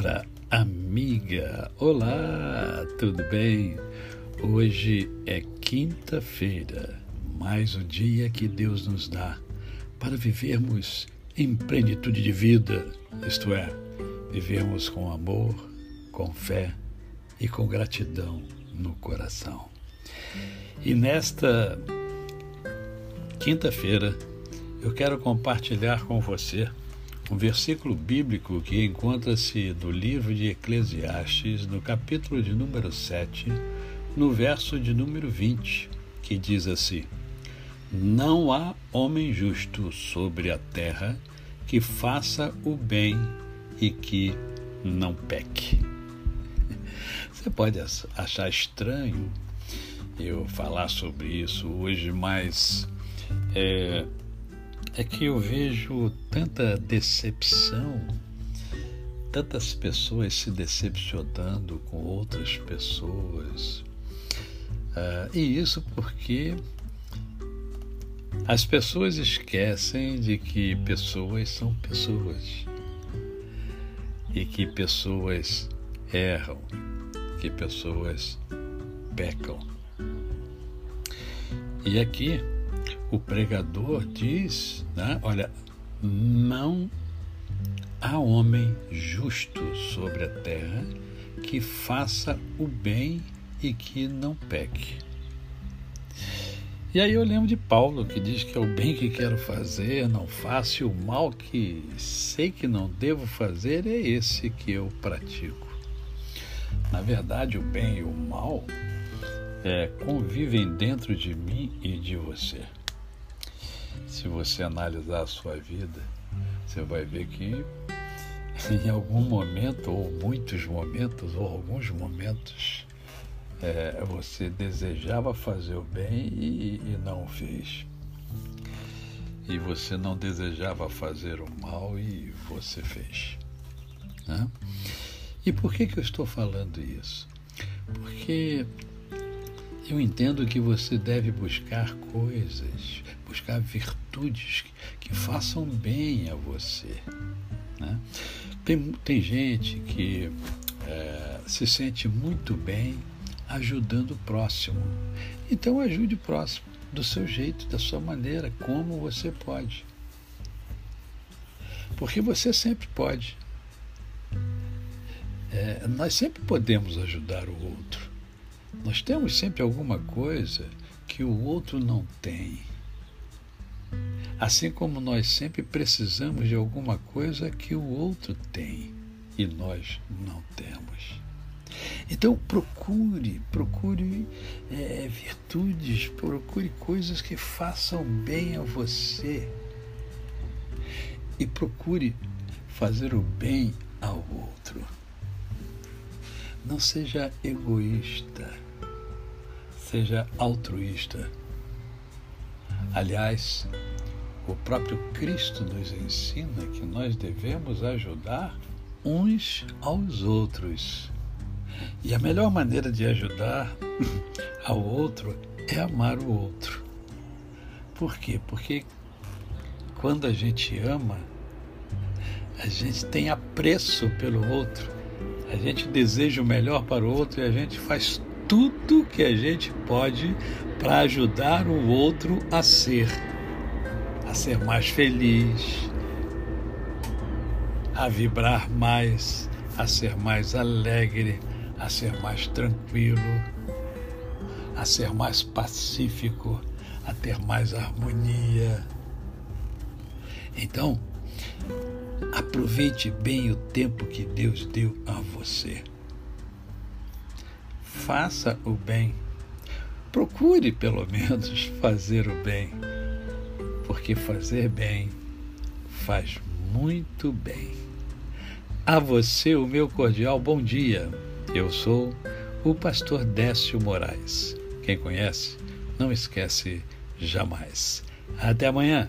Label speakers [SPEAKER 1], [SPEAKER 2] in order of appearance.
[SPEAKER 1] palavra amiga. Olá, tudo bem? Hoje é quinta-feira, mais um dia que Deus nos dá para vivermos em plenitude de vida, isto é, vivermos com amor, com fé e com gratidão no coração. E nesta quinta-feira, eu quero compartilhar com você um versículo bíblico que encontra-se no livro de Eclesiastes, no capítulo de número 7, no verso de número 20, que diz assim: Não há homem justo sobre a terra que faça o bem e que não peque. Você pode achar estranho eu falar sobre isso hoje, mas é, é que eu vejo tanta decepção, tantas pessoas se decepcionando com outras pessoas. Uh, e isso porque as pessoas esquecem de que pessoas são pessoas e que pessoas erram, que pessoas pecam. E aqui o pregador diz, né, olha, não há homem justo sobre a terra que faça o bem e que não peque. E aí eu lembro de Paulo que diz que é o bem que quero fazer, não faço, e o mal que sei que não devo fazer é esse que eu pratico. Na verdade, o bem e o mal é, convivem dentro de mim e de você se você analisar a sua vida, você vai ver que em algum momento, ou muitos momentos, ou alguns momentos, é, você desejava fazer o bem e, e não o fez. E você não desejava fazer o mal e você fez. Né? E por que, que eu estou falando isso? Porque eu entendo que você deve buscar coisas, buscar virtudes que façam bem a você. Né? Tem, tem gente que é, se sente muito bem ajudando o próximo. Então ajude o próximo do seu jeito, da sua maneira, como você pode. Porque você sempre pode. É, nós sempre podemos ajudar o outro. Nós temos sempre alguma coisa que o outro não tem. Assim como nós sempre precisamos de alguma coisa que o outro tem e nós não temos. Então procure, procure é, virtudes, procure coisas que façam bem a você. E procure fazer o bem ao outro. Não seja egoísta, seja altruísta. Aliás, o próprio Cristo nos ensina que nós devemos ajudar uns aos outros. E a melhor maneira de ajudar ao outro é amar o outro. Por quê? Porque quando a gente ama, a gente tem apreço pelo outro a gente deseja o melhor para o outro e a gente faz tudo que a gente pode para ajudar o outro a ser, a ser mais feliz, a vibrar mais, a ser mais alegre, a ser mais tranquilo, a ser mais pacífico, a ter mais harmonia. Então, Aproveite bem o tempo que Deus deu a você. Faça o bem. Procure, pelo menos, fazer o bem. Porque fazer bem faz muito bem. A você, o meu cordial bom dia. Eu sou o pastor Décio Moraes. Quem conhece, não esquece jamais. Até amanhã.